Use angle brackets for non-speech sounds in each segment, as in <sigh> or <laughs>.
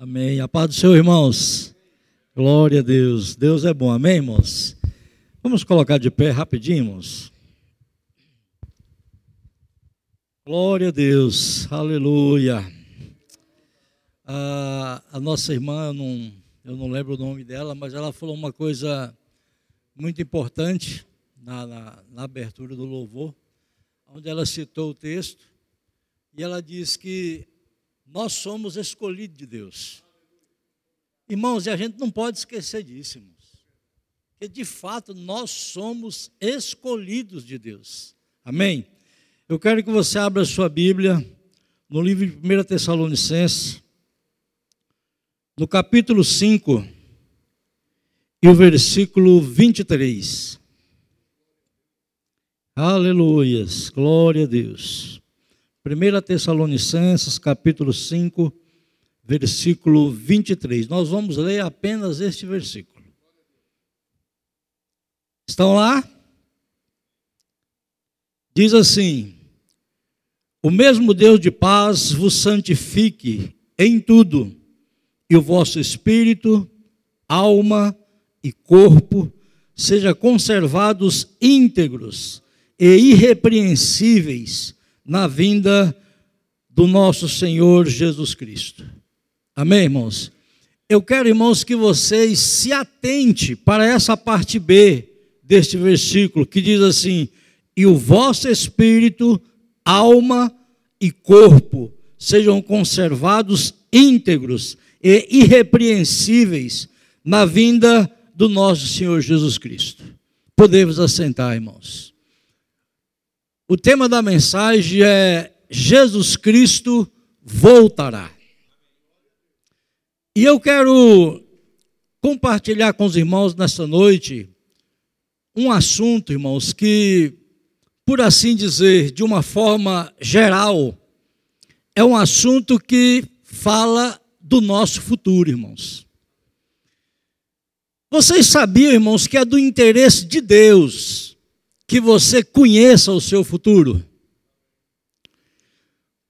Amém. A paz do Senhor, irmãos. Glória a Deus. Deus é bom. Amém, irmãos? Vamos colocar de pé rapidinho, irmãos. Glória a Deus. Aleluia. A, a nossa irmã, eu não, eu não lembro o nome dela, mas ela falou uma coisa muito importante na, na, na abertura do louvor, onde ela citou o texto, e ela diz que nós somos escolhidos de Deus. Irmãos, e a gente não pode esquecer disso, irmãos. Que de fato nós somos escolhidos de Deus. Amém? Eu quero que você abra a sua Bíblia no livro de 1 Tessalonicenses, no capítulo 5 e o versículo 23. Aleluias, glória a Deus. 1 Tessalonicenses, capítulo 5, versículo 23. Nós vamos ler apenas este versículo. Estão lá? Diz assim: O mesmo Deus de paz vos santifique em tudo, e o vosso espírito, alma e corpo sejam conservados íntegros e irrepreensíveis na vinda do nosso Senhor Jesus Cristo. Amém, irmãos? Eu quero, irmãos, que vocês se atente para essa parte B deste versículo, que diz assim: E o vosso espírito, alma e corpo sejam conservados íntegros e irrepreensíveis na vinda do nosso Senhor Jesus Cristo. Podemos assentar, irmãos. O tema da mensagem é Jesus Cristo voltará. E eu quero compartilhar com os irmãos nessa noite um assunto, irmãos, que, por assim dizer, de uma forma geral, é um assunto que fala do nosso futuro, irmãos. Vocês sabiam, irmãos, que é do interesse de Deus que você conheça o seu futuro.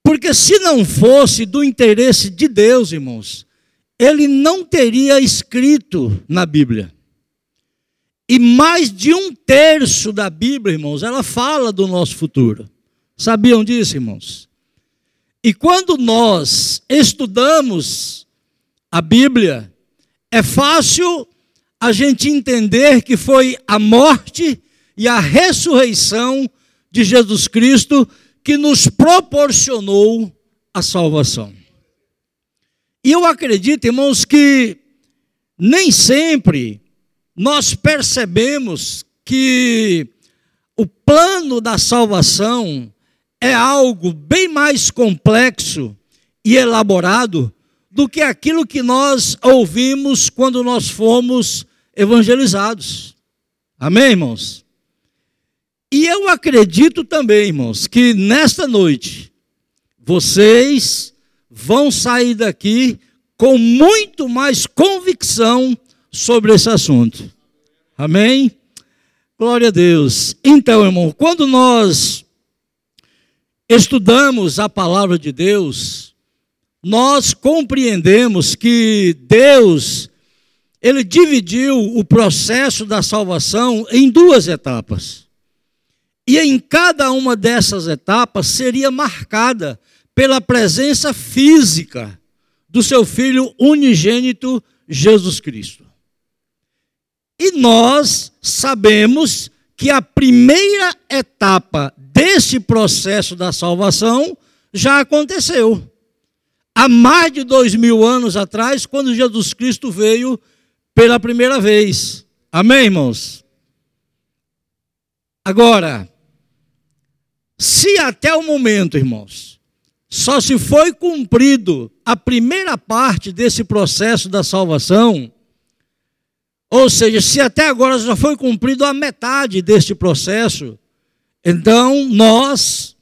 Porque se não fosse do interesse de Deus, irmãos, ele não teria escrito na Bíblia. E mais de um terço da Bíblia, irmãos, ela fala do nosso futuro. Sabiam disso, irmãos? E quando nós estudamos a Bíblia, é fácil a gente entender que foi a morte e a ressurreição de Jesus Cristo que nos proporcionou a salvação. E eu acredito, irmãos, que nem sempre nós percebemos que o plano da salvação é algo bem mais complexo e elaborado do que aquilo que nós ouvimos quando nós fomos evangelizados. Amém, irmãos? E eu acredito também, irmãos, que nesta noite vocês vão sair daqui com muito mais convicção sobre esse assunto. Amém? Glória a Deus. Então, irmão, quando nós estudamos a palavra de Deus, nós compreendemos que Deus ele dividiu o processo da salvação em duas etapas. E em cada uma dessas etapas seria marcada pela presença física do seu filho unigênito Jesus Cristo. E nós sabemos que a primeira etapa desse processo da salvação já aconteceu. Há mais de dois mil anos atrás, quando Jesus Cristo veio pela primeira vez. Amém, irmãos? Agora, se até o momento, irmãos, só se foi cumprido a primeira parte desse processo da salvação, ou seja, se até agora já foi cumprido a metade deste processo, então nós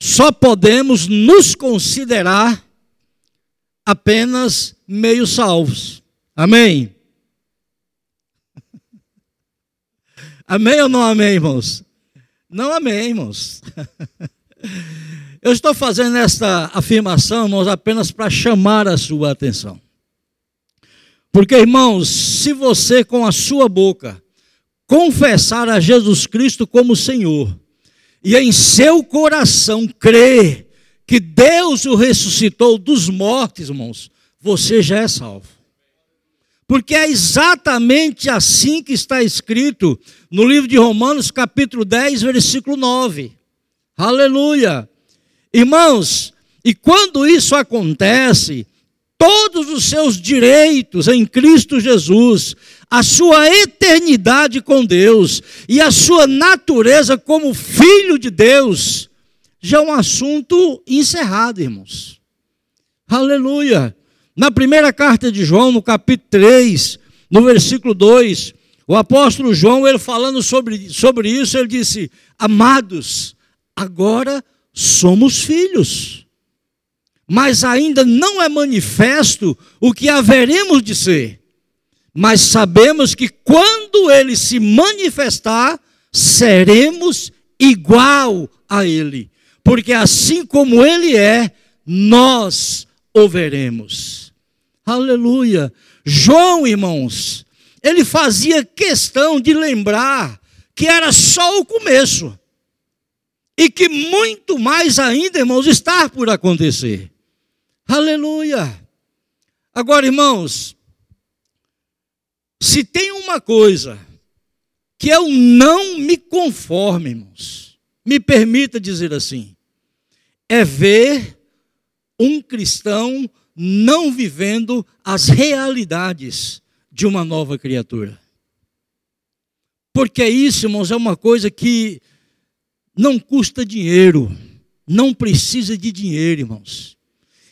só podemos nos considerar apenas meio salvos. Amém? <laughs> Amém ou não amém, irmãos? Não amém, irmãos. <laughs> Eu estou fazendo esta afirmação, irmãos, apenas para chamar a sua atenção. Porque, irmãos, se você com a sua boca confessar a Jesus Cristo como Senhor, e em seu coração crer que Deus o ressuscitou dos mortos, irmãos, você já é salvo. Porque é exatamente assim que está escrito no livro de Romanos, capítulo 10, versículo 9. Aleluia! Irmãos, e quando isso acontece, todos os seus direitos em Cristo Jesus, a sua eternidade com Deus e a sua natureza como filho de Deus, já é um assunto encerrado, irmãos. Aleluia. Na primeira carta de João, no capítulo 3, no versículo 2, o apóstolo João, ele falando sobre, sobre isso, ele disse: Amados, agora somos filhos mas ainda não é manifesto o que haveremos de ser. Mas sabemos que quando ele se manifestar, seremos igual a ele, porque assim como ele é, nós o veremos. Aleluia. João, irmãos, ele fazia questão de lembrar que era só o começo. E que muito mais ainda, irmãos, está por acontecer. Aleluia! Agora, irmãos, se tem uma coisa que eu não me conformo, irmãos, me permita dizer assim, é ver um cristão não vivendo as realidades de uma nova criatura. Porque isso, irmãos, é uma coisa que não custa dinheiro, não precisa de dinheiro, irmãos.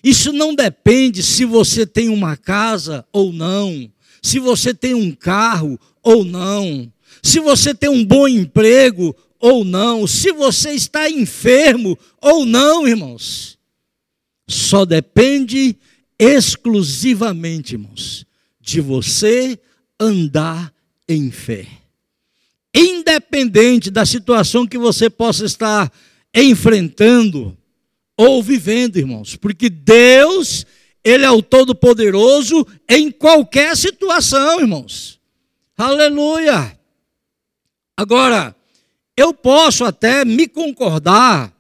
Isso não depende se você tem uma casa ou não, se você tem um carro ou não, se você tem um bom emprego ou não, se você está enfermo ou não, irmãos. Só depende exclusivamente, irmãos, de você andar em fé. Independente da situação que você possa estar enfrentando, ou vivendo, irmãos, porque Deus, Ele é o Todo-Poderoso em qualquer situação, irmãos. Aleluia! Agora, eu posso até me concordar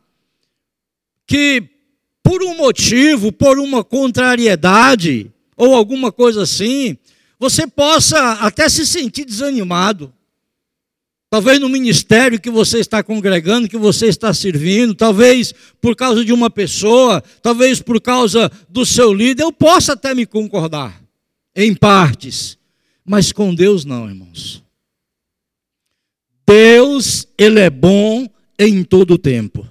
que por um motivo, por uma contrariedade ou alguma coisa assim, você possa até se sentir desanimado. Talvez no ministério que você está congregando, que você está servindo, talvez por causa de uma pessoa, talvez por causa do seu líder, eu possa até me concordar, em partes, mas com Deus não, irmãos. Deus, Ele é bom em todo o tempo.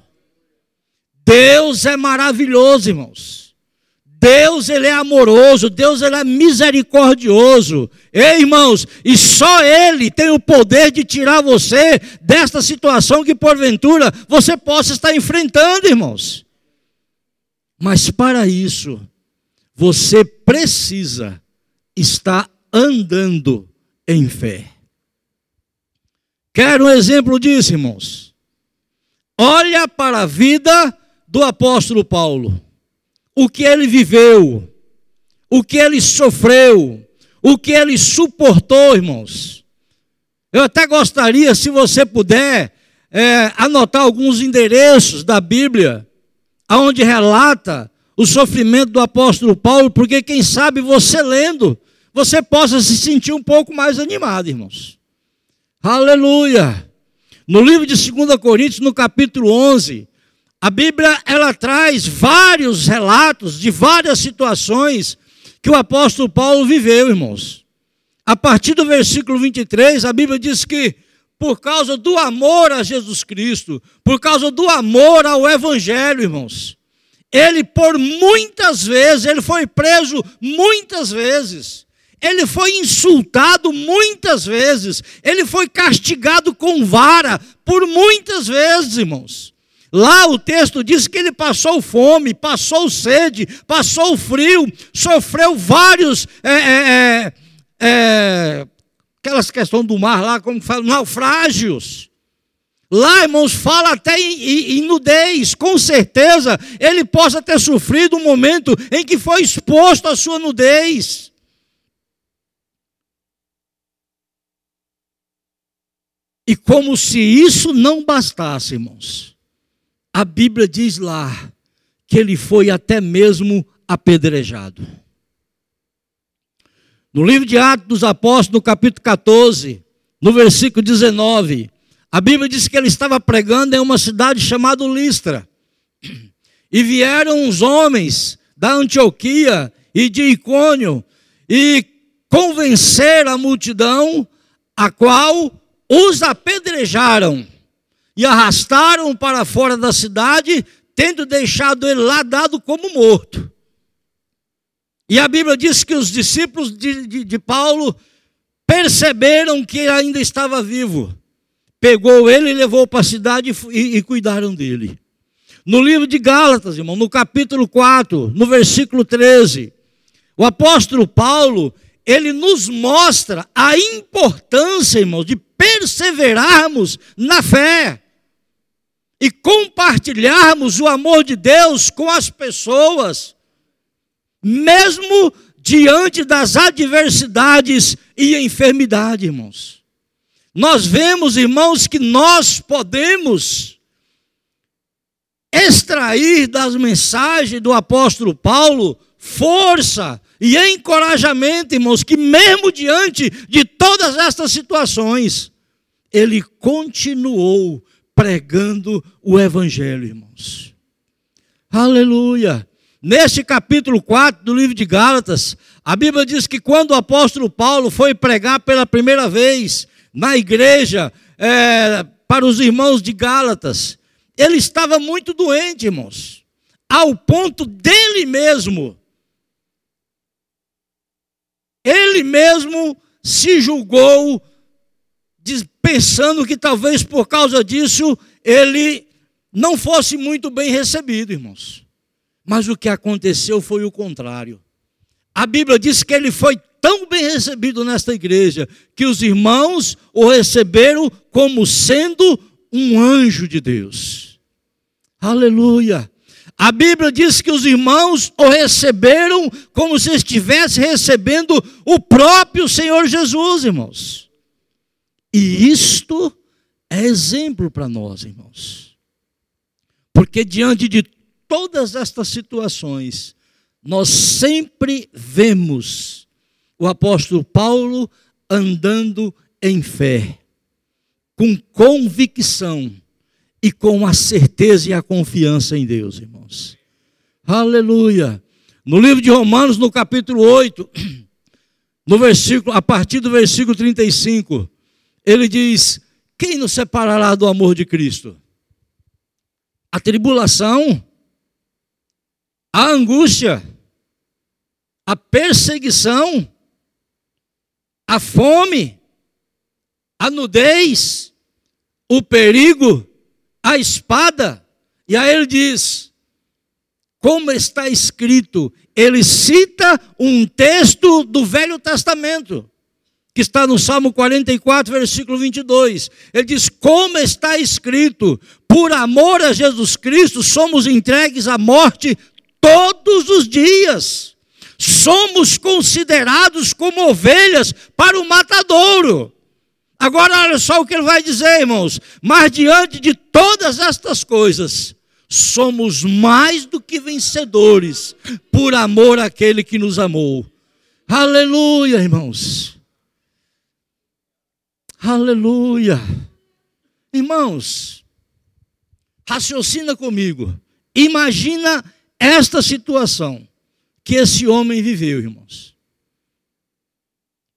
Deus é maravilhoso, irmãos. Deus ele é amoroso, Deus ele é misericordioso. Ei, irmãos, e só ele tem o poder de tirar você desta situação que porventura você possa estar enfrentando, irmãos. Mas para isso, você precisa estar andando em fé. Quero um exemplo disso, irmãos. Olha para a vida do apóstolo Paulo o que ele viveu, o que ele sofreu, o que ele suportou, irmãos. Eu até gostaria, se você puder, é, anotar alguns endereços da Bíblia, onde relata o sofrimento do apóstolo Paulo, porque quem sabe você lendo, você possa se sentir um pouco mais animado, irmãos. Aleluia! No livro de 2 Coríntios, no capítulo 11, a Bíblia ela traz vários relatos de várias situações que o apóstolo Paulo viveu, irmãos. A partir do versículo 23, a Bíblia diz que por causa do amor a Jesus Cristo, por causa do amor ao evangelho, irmãos, ele por muitas vezes, ele foi preso muitas vezes. Ele foi insultado muitas vezes, ele foi castigado com vara por muitas vezes, irmãos. Lá o texto diz que ele passou fome, passou sede, passou frio, sofreu vários. É, é, é, é aquelas questões do mar lá, como fala, naufrágios. Lá, irmãos, fala até em, em, nudez. Com certeza, ele possa ter sofrido um momento em que foi exposto à sua nudez. E como se isso não bastasse, irmãos, a Bíblia diz lá que ele foi até mesmo apedrejado. No livro de Atos dos Apóstolos, no capítulo 14, no versículo 19, a Bíblia diz que ele estava pregando em uma cidade chamada Listra. E vieram uns homens da Antioquia e de Icônio e convenceram a multidão, a qual os apedrejaram e arrastaram para fora da cidade, tendo deixado ele lá dado como morto. E a Bíblia diz que os discípulos de, de, de Paulo perceberam que ele ainda estava vivo. Pegou ele e levou para a cidade e, e cuidaram dele. No livro de Gálatas, irmão, no capítulo 4, no versículo 13, o apóstolo Paulo, ele nos mostra a importância, irmãos, de perseverarmos na fé e compartilharmos o amor de Deus com as pessoas, mesmo diante das adversidades e enfermidade, irmãos. Nós vemos, irmãos, que nós podemos extrair das mensagens do apóstolo Paulo força e encorajamento, irmãos, que mesmo diante de todas estas situações, ele continuou pregando o evangelho, irmãos. Aleluia. Neste capítulo 4 do livro de Gálatas, a Bíblia diz que quando o apóstolo Paulo foi pregar pela primeira vez na igreja é, para os irmãos de Gálatas, ele estava muito doente, irmãos, ao ponto dele mesmo, ele mesmo se julgou pensando que talvez por causa disso ele não fosse muito bem recebido, irmãos. Mas o que aconteceu foi o contrário. A Bíblia diz que ele foi tão bem recebido nesta igreja que os irmãos o receberam como sendo um anjo de Deus. Aleluia. A Bíblia diz que os irmãos o receberam como se estivesse recebendo o próprio Senhor Jesus, irmãos. E isto é exemplo para nós, irmãos. Porque diante de todas estas situações, nós sempre vemos o apóstolo Paulo andando em fé, com convicção e com a certeza e a confiança em Deus, irmãos. Aleluia. No livro de Romanos, no capítulo 8, <clears throat> no versículo, a partir do versículo 35, ele diz: Quem nos separará do amor de Cristo? A tribulação, a angústia, a perseguição, a fome, a nudez, o perigo, a espada. E aí ele diz: como está escrito, ele cita um texto do Velho Testamento que está no Salmo 44, versículo 22. Ele diz: Como está escrito, por amor a Jesus Cristo, somos entregues à morte todos os dias. Somos considerados como ovelhas para o matadouro. Agora, olha só o que ele vai dizer, irmãos. Mas diante de todas estas coisas, somos mais do que vencedores, por amor àquele que nos amou. Aleluia, irmãos. Aleluia. Irmãos, raciocina comigo. Imagina esta situação que esse homem viveu, irmãos.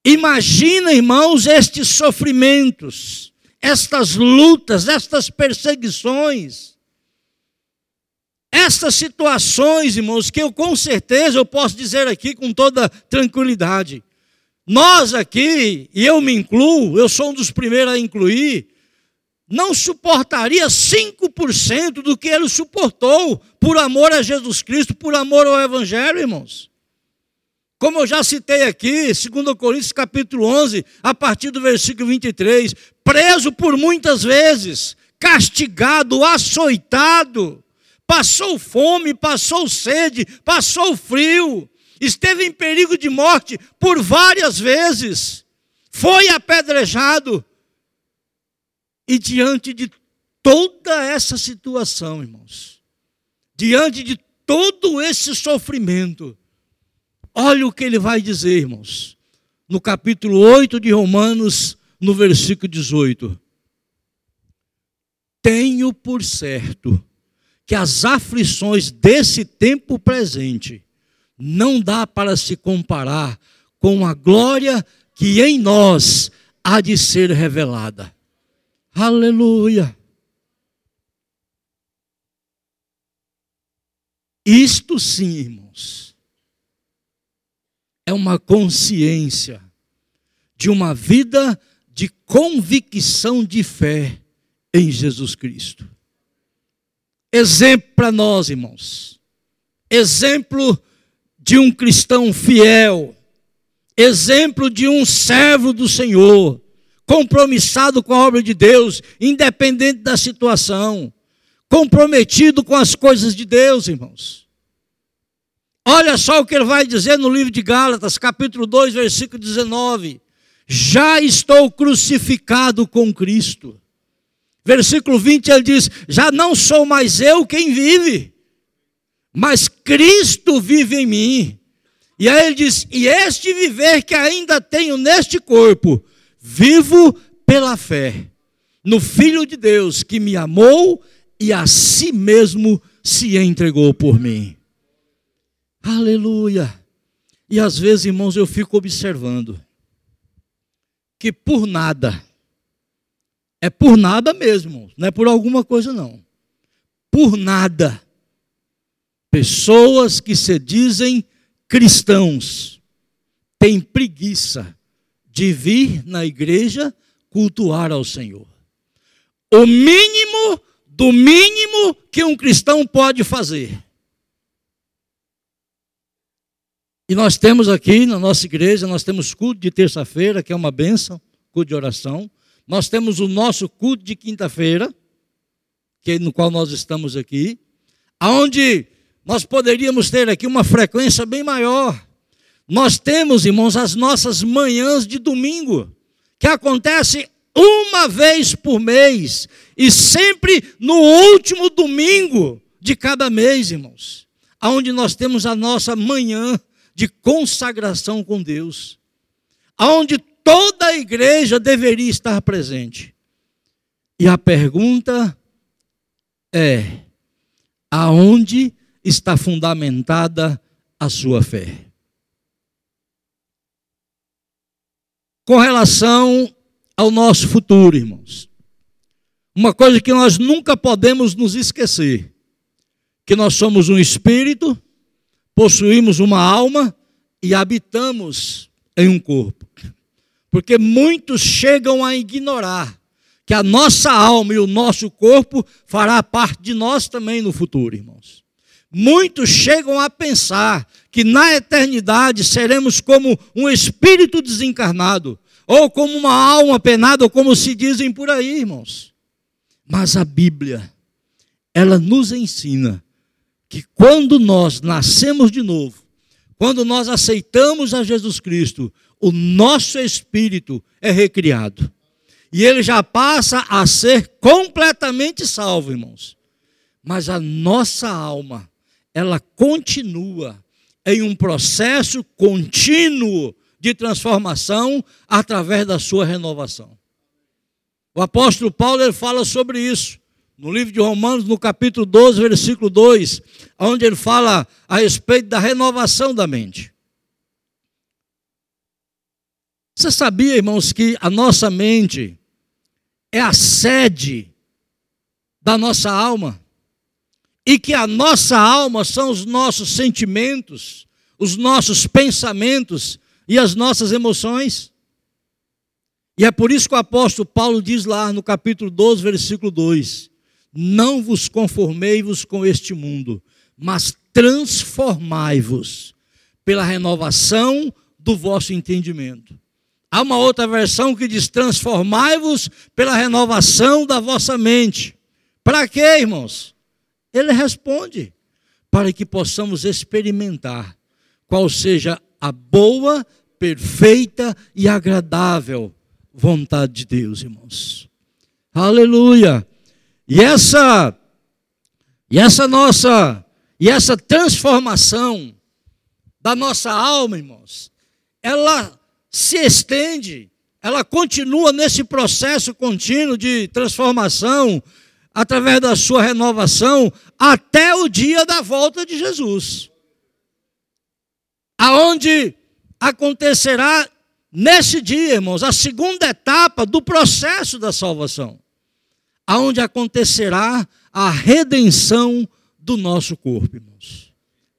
Imagina, irmãos, estes sofrimentos, estas lutas, estas perseguições, estas situações, irmãos, que eu com certeza eu posso dizer aqui com toda tranquilidade, nós aqui, e eu me incluo, eu sou um dos primeiros a incluir, não suportaria 5% do que ele suportou por amor a Jesus Cristo, por amor ao Evangelho, irmãos. Como eu já citei aqui, 2 Coríntios capítulo 11, a partir do versículo 23, preso por muitas vezes, castigado, açoitado, passou fome, passou sede, passou frio, esteve em perigo de morte por várias vezes, foi apedrejado. E diante de toda essa situação, irmãos, diante de todo esse sofrimento, olha o que ele vai dizer, irmãos, no capítulo 8 de Romanos, no versículo 18. Tenho por certo que as aflições desse tempo presente não dá para se comparar com a glória que em nós há de ser revelada. Aleluia. Isto sim, irmãos, é uma consciência de uma vida de convicção de fé em Jesus Cristo. Exemplo para nós, irmãos. Exemplo de um cristão fiel. Exemplo de um servo do Senhor, compromissado com a obra de Deus, independente da situação comprometido com as coisas de Deus, irmãos. Olha só o que ele vai dizer no livro de Gálatas, capítulo 2, versículo 19: Já estou crucificado com Cristo. Versículo 20 ele diz: Já não sou mais eu quem vive, mas Cristo vive em mim. E aí ele diz: E este viver que ainda tenho neste corpo, vivo pela fé no Filho de Deus que me amou e a si mesmo se entregou por mim. Aleluia. E às vezes, irmãos, eu fico observando que por nada, é por nada mesmo, não é por alguma coisa não. Por nada, pessoas que se dizem cristãos têm preguiça de vir na igreja cultuar ao Senhor. O mínimo do mínimo que um cristão pode fazer. E nós temos aqui na nossa igreja, nós temos culto de terça-feira, que é uma benção, culto de oração. Nós temos o nosso culto de quinta-feira, que é no qual nós estamos aqui, aonde nós poderíamos ter aqui uma frequência bem maior. Nós temos, irmãos, as nossas manhãs de domingo, que acontece uma vez por mês e sempre no último domingo de cada mês, irmãos, aonde nós temos a nossa manhã de consagração com Deus, aonde toda a igreja deveria estar presente. E a pergunta é: aonde está fundamentada a sua fé? Com relação ao nosso futuro, irmãos. Uma coisa que nós nunca podemos nos esquecer: que nós somos um espírito, possuímos uma alma e habitamos em um corpo. Porque muitos chegam a ignorar que a nossa alma e o nosso corpo fará parte de nós também no futuro, irmãos. Muitos chegam a pensar que na eternidade seremos como um espírito desencarnado, ou como uma alma penada, ou como se dizem por aí, irmãos. Mas a Bíblia, ela nos ensina que quando nós nascemos de novo, quando nós aceitamos a Jesus Cristo, o nosso espírito é recriado. E ele já passa a ser completamente salvo, irmãos. Mas a nossa alma, ela continua em um processo contínuo de transformação através da sua renovação. O apóstolo Paulo ele fala sobre isso no livro de Romanos, no capítulo 12, versículo 2, onde ele fala a respeito da renovação da mente. Você sabia, irmãos, que a nossa mente é a sede da nossa alma? E que a nossa alma são os nossos sentimentos, os nossos pensamentos e as nossas emoções. E é por isso que o apóstolo Paulo diz lá no capítulo 12, versículo 2: Não vos conformei-vos com este mundo, mas transformai-vos pela renovação do vosso entendimento. Há uma outra versão que diz: Transformai-vos pela renovação da vossa mente. Para quê, irmãos? Ele responde: para que possamos experimentar qual seja a boa, perfeita e agradável vontade de Deus, irmãos. Aleluia! E essa e essa nossa e essa transformação da nossa alma, irmãos, ela se estende, ela continua nesse processo contínuo de transformação através da sua renovação até o dia da volta de Jesus. Aonde acontecerá nesse dia, irmãos, a segunda etapa do processo da salvação, aonde acontecerá a redenção do nosso corpo, irmãos.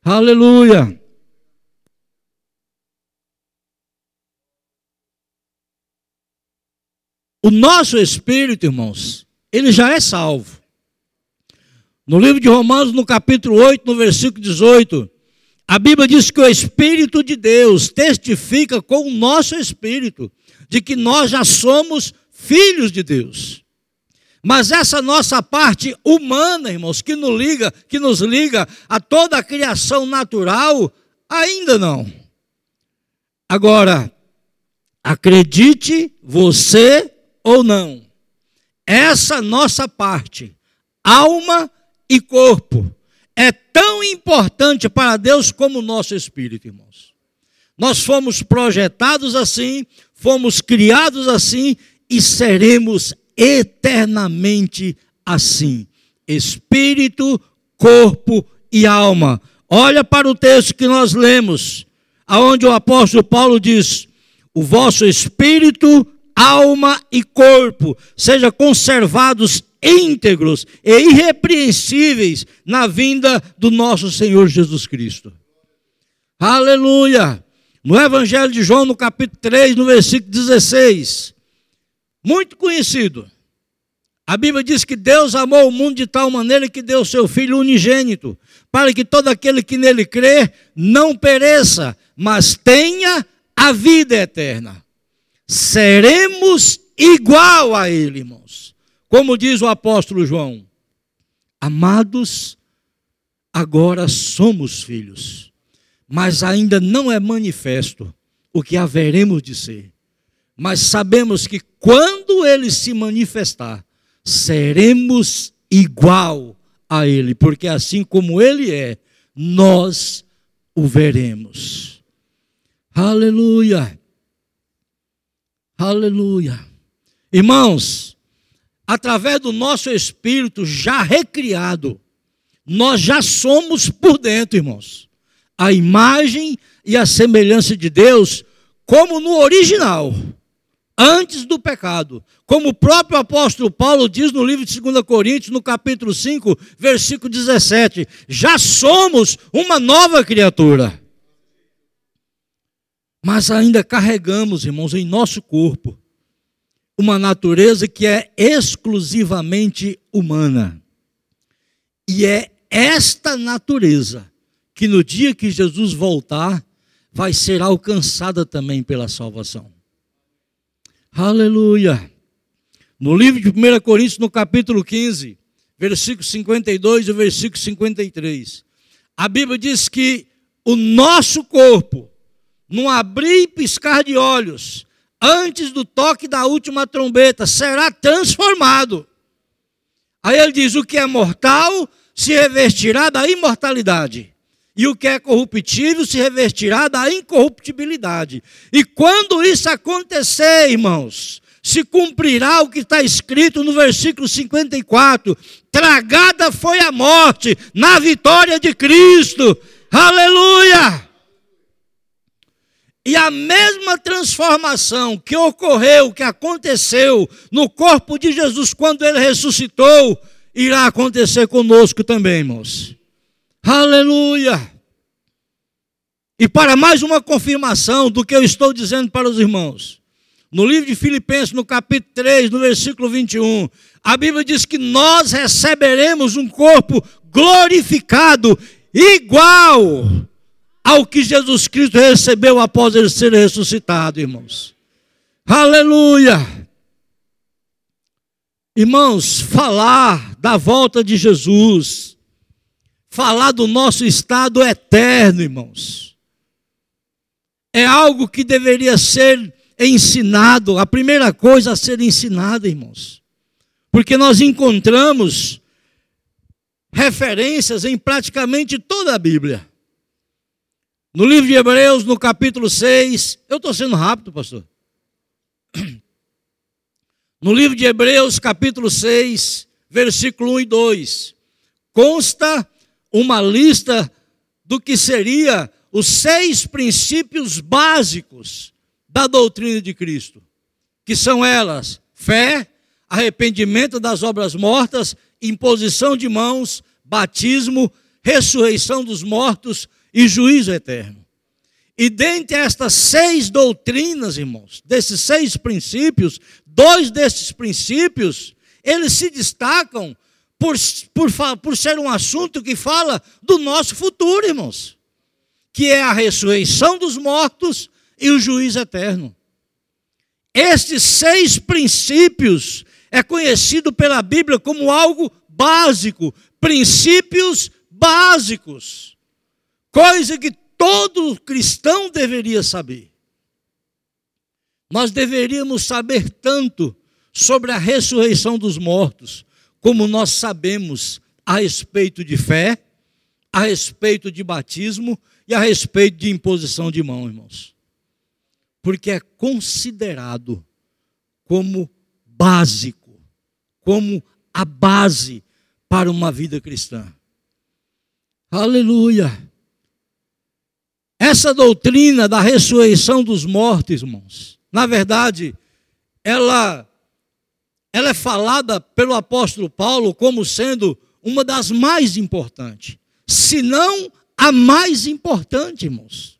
Aleluia. O nosso espírito, irmãos, ele já é salvo. No livro de Romanos, no capítulo 8, no versículo 18, a Bíblia diz que o Espírito de Deus testifica com o nosso espírito de que nós já somos filhos de Deus. Mas essa nossa parte humana, irmãos, que nos liga, que nos liga a toda a criação natural, ainda não. Agora, acredite você ou não. Essa nossa parte, alma e corpo, é tão importante para Deus como o nosso espírito, irmãos. Nós fomos projetados assim, fomos criados assim e seremos eternamente assim. Espírito, corpo e alma. Olha para o texto que nós lemos, aonde o apóstolo Paulo diz: "O vosso espírito alma e corpo sejam conservados íntegros e irrepreensíveis na vinda do nosso Senhor Jesus Cristo. Aleluia! No Evangelho de João, no capítulo 3, no versículo 16, muito conhecido. A Bíblia diz que Deus amou o mundo de tal maneira que deu seu Filho unigênito, para que todo aquele que nele crê não pereça, mas tenha a vida eterna seremos igual a Ele, irmãos. Como diz o apóstolo João, amados, agora somos filhos, mas ainda não é manifesto o que haveremos de ser. Mas sabemos que quando Ele se manifestar, seremos igual a Ele, porque assim como Ele é, nós o veremos. Aleluia. Aleluia. Irmãos, através do nosso espírito já recriado, nós já somos por dentro, irmãos, a imagem e a semelhança de Deus, como no original, antes do pecado. Como o próprio apóstolo Paulo diz no livro de 2 Coríntios, no capítulo 5, versículo 17: já somos uma nova criatura mas ainda carregamos, irmãos, em nosso corpo uma natureza que é exclusivamente humana. E é esta natureza que no dia que Jesus voltar, vai ser alcançada também pela salvação. Aleluia! No livro de 1 Coríntios, no capítulo 15, versículo 52 e versículo 53, a Bíblia diz que o nosso corpo num abrir e piscar de olhos, antes do toque da última trombeta, será transformado. Aí ele diz: o que é mortal se revestirá da imortalidade, e o que é corruptível se revestirá da incorruptibilidade. E quando isso acontecer, irmãos, se cumprirá o que está escrito no versículo 54: tragada foi a morte na vitória de Cristo. Aleluia! E a mesma transformação que ocorreu, que aconteceu no corpo de Jesus quando ele ressuscitou, irá acontecer conosco também, irmãos. Aleluia! E para mais uma confirmação do que eu estou dizendo para os irmãos, no livro de Filipenses, no capítulo 3, no versículo 21, a Bíblia diz que nós receberemos um corpo glorificado, igual ao que Jesus Cristo recebeu após ele ser ressuscitado, irmãos. Aleluia! Irmãos, falar da volta de Jesus, falar do nosso estado eterno, irmãos, é algo que deveria ser ensinado, a primeira coisa a ser ensinada, irmãos, porque nós encontramos referências em praticamente toda a Bíblia. No livro de Hebreus, no capítulo 6, eu estou sendo rápido, pastor. No livro de Hebreus, capítulo 6, versículo 1 e 2, consta uma lista do que seria os seis princípios básicos da doutrina de Cristo, que são elas: fé, arrependimento das obras mortas, imposição de mãos, batismo, ressurreição dos mortos e juízo eterno. E dentre estas seis doutrinas, irmãos, desses seis princípios, dois desses princípios, eles se destacam por, por, por ser um assunto que fala do nosso futuro, irmãos, que é a ressurreição dos mortos e o juízo eterno. Estes seis princípios é conhecido pela Bíblia como algo básico, princípios básicos, coisa que todo cristão deveria saber. Nós deveríamos saber tanto sobre a ressurreição dos mortos, como nós sabemos a respeito de fé, a respeito de batismo e a respeito de imposição de mão, irmãos. Porque é considerado como básico, como a base para uma vida cristã. Aleluia! Essa doutrina da ressurreição dos mortos, irmãos, na verdade, ela, ela é falada pelo apóstolo Paulo como sendo uma das mais importantes, se não a mais importante, irmãos.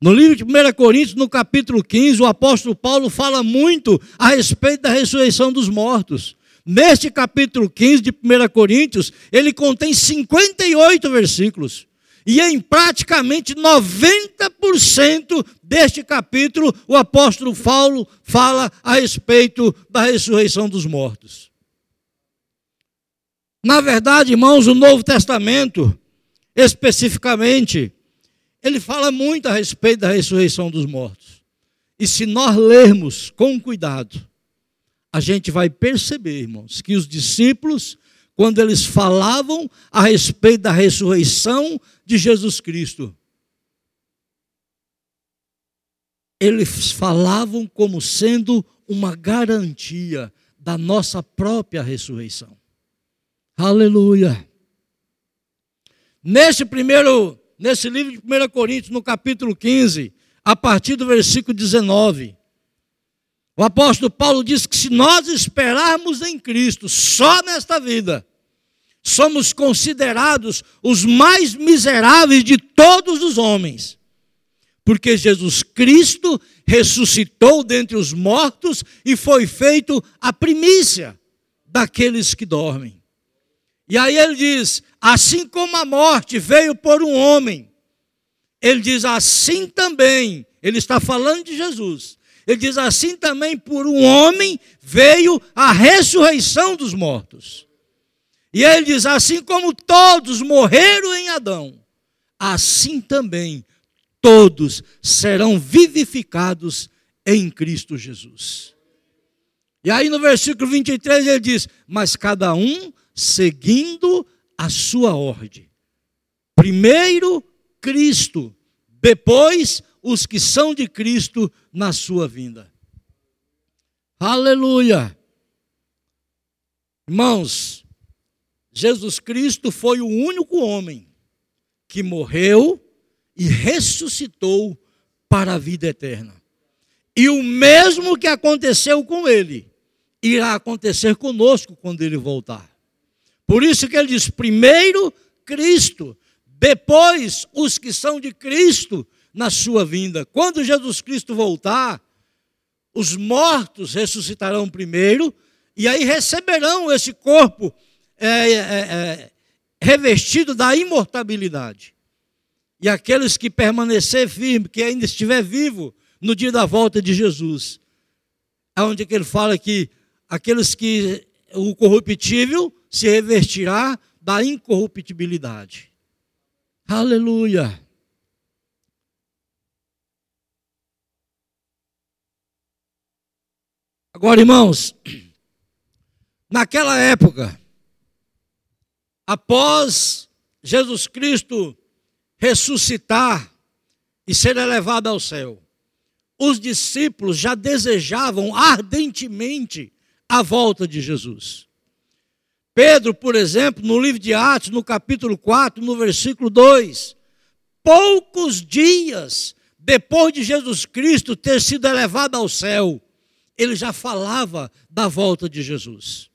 No livro de 1 Coríntios, no capítulo 15, o apóstolo Paulo fala muito a respeito da ressurreição dos mortos. Neste capítulo 15 de 1 Coríntios, ele contém 58 versículos. E em praticamente 90% deste capítulo, o apóstolo Paulo fala a respeito da ressurreição dos mortos. Na verdade, irmãos, o Novo Testamento, especificamente, ele fala muito a respeito da ressurreição dos mortos. E se nós lermos com cuidado, a gente vai perceber, irmãos, que os discípulos quando eles falavam a respeito da ressurreição de Jesus Cristo. Eles falavam como sendo uma garantia da nossa própria ressurreição. Aleluia. Nesse primeiro, nesse livro de 1 Coríntios, no capítulo 15, a partir do versículo 19, o apóstolo Paulo diz que se nós esperarmos em Cristo só nesta vida, somos considerados os mais miseráveis de todos os homens. Porque Jesus Cristo ressuscitou dentre os mortos e foi feito a primícia daqueles que dormem. E aí ele diz: assim como a morte veio por um homem, ele diz assim também, ele está falando de Jesus. Ele diz assim também por um homem veio a ressurreição dos mortos. E ele diz: assim como todos morreram em Adão, assim também todos serão vivificados em Cristo Jesus. E aí no versículo 23 ele diz: Mas cada um seguindo a sua ordem. Primeiro Cristo, depois os que são de Cristo na sua vinda. Aleluia! Irmãos, Jesus Cristo foi o único homem que morreu e ressuscitou para a vida eterna. E o mesmo que aconteceu com ele, irá acontecer conosco quando ele voltar. Por isso que ele diz: primeiro Cristo, depois os que são de Cristo na sua vinda. Quando Jesus Cristo voltar, os mortos ressuscitarão primeiro e aí receberão esse corpo é, é, é, revestido da imortabilidade. E aqueles que permanecer firme, que ainda estiver vivo no dia da volta de Jesus, é onde ele fala que aqueles que o corruptível se revestirá da incorruptibilidade. Aleluia. Agora, irmãos, <clears throat> naquela época, após Jesus Cristo ressuscitar e ser elevado ao céu, os discípulos já desejavam ardentemente a volta de Jesus. Pedro, por exemplo, no livro de Atos, no capítulo 4, no versículo 2, poucos dias depois de Jesus Cristo ter sido elevado ao céu, ele já falava da volta de Jesus.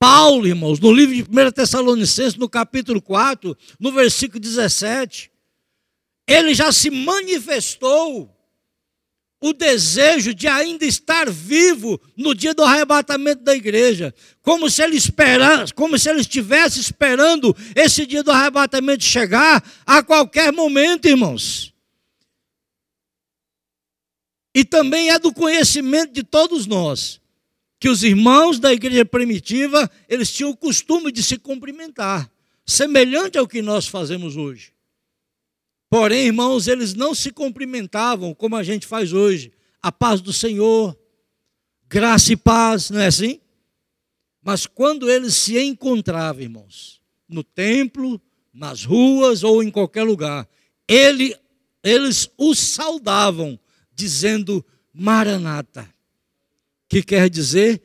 Paulo, irmãos, no livro de 1 Tessalonicenses, no capítulo 4, no versículo 17, ele já se manifestou o desejo de ainda estar vivo no dia do arrebatamento da igreja, como se ele esperasse, como se ele estivesse esperando esse dia do arrebatamento chegar a qualquer momento, irmãos. E também é do conhecimento de todos nós que os irmãos da igreja primitiva, eles tinham o costume de se cumprimentar, semelhante ao que nós fazemos hoje. Porém, irmãos, eles não se cumprimentavam como a gente faz hoje. A paz do Senhor, graça e paz, não é assim? Mas quando eles se encontravam, irmãos, no templo, nas ruas ou em qualquer lugar, ele, eles os saudavam, dizendo Maranata, que quer dizer,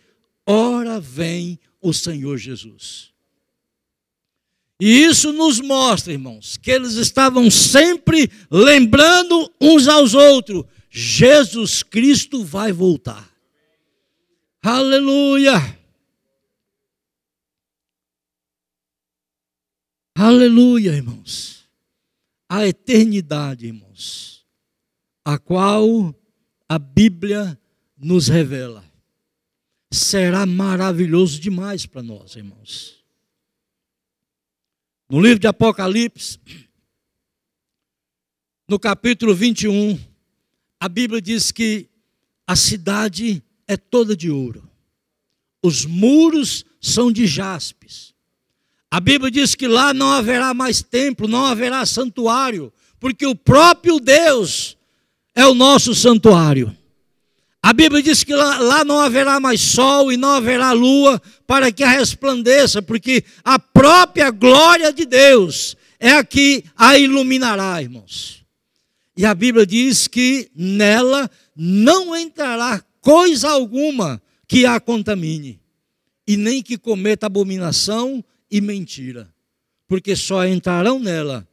ora vem o Senhor Jesus. E isso nos mostra, irmãos, que eles estavam sempre lembrando uns aos outros: Jesus Cristo vai voltar. Aleluia! Aleluia, irmãos. A eternidade, irmãos, a qual a Bíblia nos revela, será maravilhoso demais para nós, irmãos. No livro de Apocalipse, no capítulo 21, a Bíblia diz que a cidade é toda de ouro, os muros são de jaspes. A Bíblia diz que lá não haverá mais templo, não haverá santuário, porque o próprio Deus é o nosso santuário. A Bíblia diz que lá, lá, não haverá mais sol e não haverá lua para que a resplandeça, porque a própria glória de Deus é a que a iluminará, irmãos. E a Bíblia diz que nela não entrará coisa alguma que a contamine, e nem que cometa abominação e mentira, porque só entrarão nela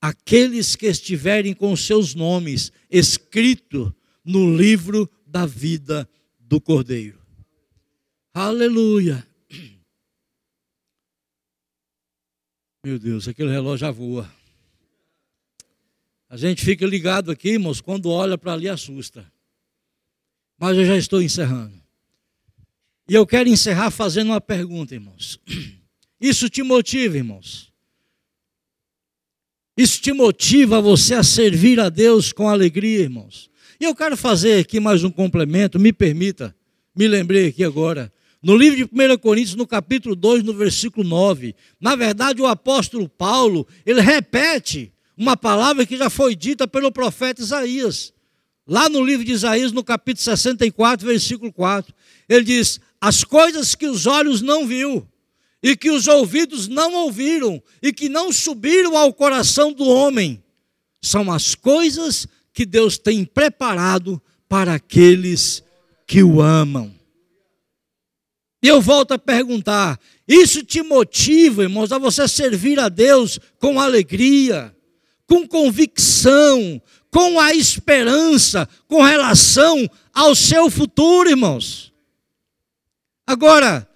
aqueles que estiverem com seus nomes escritos no livro da vida do Cordeiro. Aleluia. Meu Deus, aquele relógio já voa. A gente fica ligado aqui, irmãos, quando olha para ali assusta. Mas eu já estou encerrando. E eu quero encerrar fazendo uma pergunta, irmãos. Isso te motiva, irmãos? Isso te motiva você a servir a Deus com alegria, irmãos? E eu quero fazer aqui mais um complemento, me permita, me lembrei aqui agora. No livro de 1 Coríntios, no capítulo 2, no versículo 9, na verdade o apóstolo Paulo, ele repete uma palavra que já foi dita pelo profeta Isaías. Lá no livro de Isaías, no capítulo 64, versículo 4, ele diz: As coisas que os olhos não viu, e que os ouvidos não ouviram, e que não subiram ao coração do homem, são as coisas que Deus tem preparado para aqueles que o amam. E eu volto a perguntar: isso te motiva, irmãos, a você servir a Deus com alegria, com convicção, com a esperança, com relação ao seu futuro, irmãos? Agora,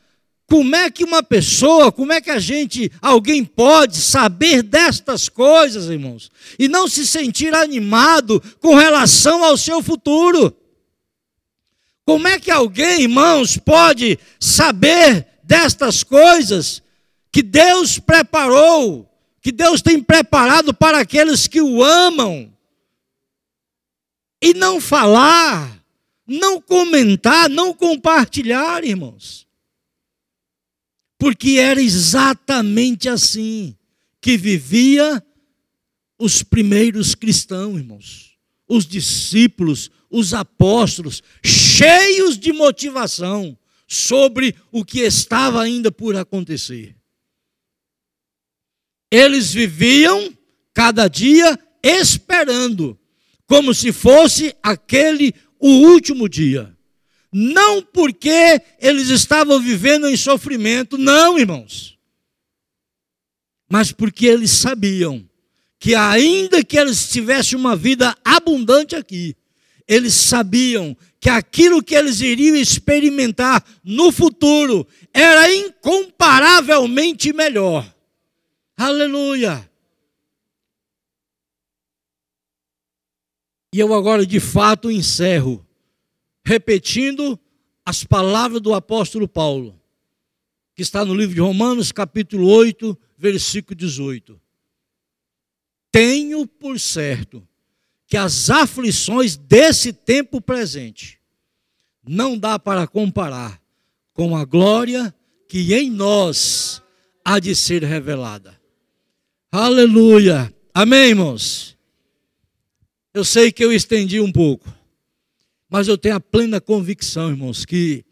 como é que uma pessoa, como é que a gente, alguém pode saber destas coisas, irmãos, e não se sentir animado com relação ao seu futuro? Como é que alguém, irmãos, pode saber destas coisas que Deus preparou, que Deus tem preparado para aqueles que o amam, e não falar, não comentar, não compartilhar, irmãos? Porque era exatamente assim que vivia os primeiros cristãos, irmãos, os discípulos, os apóstolos, cheios de motivação sobre o que estava ainda por acontecer. Eles viviam cada dia esperando, como se fosse aquele o último dia. Não porque eles estavam vivendo em sofrimento, não, irmãos. Mas porque eles sabiam que, ainda que eles tivessem uma vida abundante aqui, eles sabiam que aquilo que eles iriam experimentar no futuro era incomparavelmente melhor. Aleluia! E eu agora de fato encerro, repetindo as palavras do apóstolo Paulo, que está no livro de Romanos, capítulo 8, versículo 18. Tenho por certo que as aflições desse tempo presente não dá para comparar com a glória que em nós há de ser revelada. Aleluia. Amém, irmãos? Eu sei que eu estendi um pouco, mas eu tenho a plena convicção, irmãos, que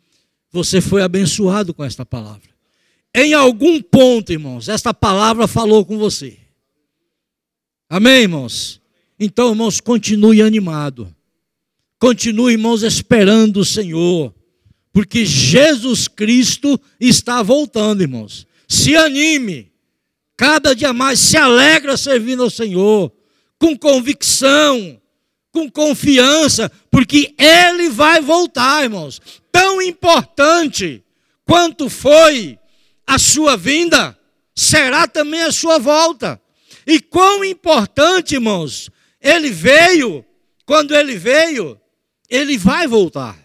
você foi abençoado com esta palavra. Em algum ponto, irmãos, esta palavra falou com você. Amém, irmãos? Então, irmãos, continue animado. Continue, irmãos, esperando o Senhor. Porque Jesus Cristo está voltando, irmãos. Se anime. Cada dia mais se alegra servindo ao Senhor. Com convicção, com confiança, porque Ele vai voltar, irmãos. Tão importante quanto foi a sua vinda, será também a sua volta. E quão importante, irmãos, ele veio, quando ele veio, ele vai voltar.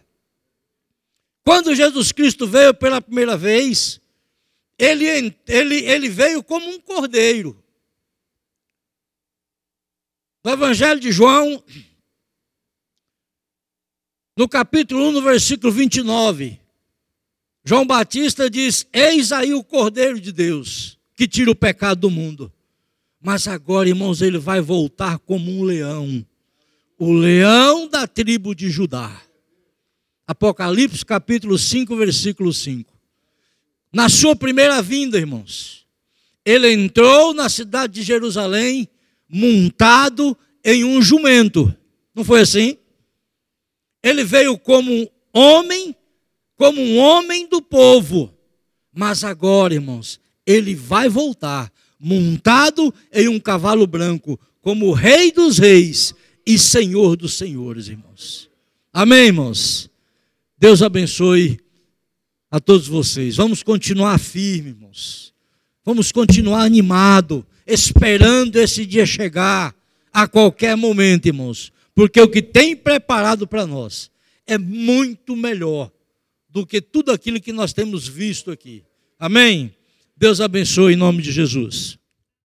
Quando Jesus Cristo veio pela primeira vez, ele, ele, ele veio como um cordeiro. No Evangelho de João, no capítulo 1, no versículo 29, João Batista diz: Eis aí o cordeiro de Deus, que tira o pecado do mundo. Mas agora, irmãos, ele vai voltar como um leão. O leão da tribo de Judá. Apocalipse capítulo 5, versículo 5. Na sua primeira vinda, irmãos, ele entrou na cidade de Jerusalém montado em um jumento. Não foi assim? Ele veio como homem, como um homem do povo. Mas agora, irmãos, ele vai voltar montado em um cavalo branco, como Rei dos Reis e Senhor dos Senhores, irmãos. Amém, irmãos? Deus abençoe a todos vocês. Vamos continuar firmes, irmãos. Vamos continuar animado, esperando esse dia chegar a qualquer momento, irmãos. Porque o que tem preparado para nós é muito melhor do que tudo aquilo que nós temos visto aqui. Amém? Deus abençoe em nome de Jesus.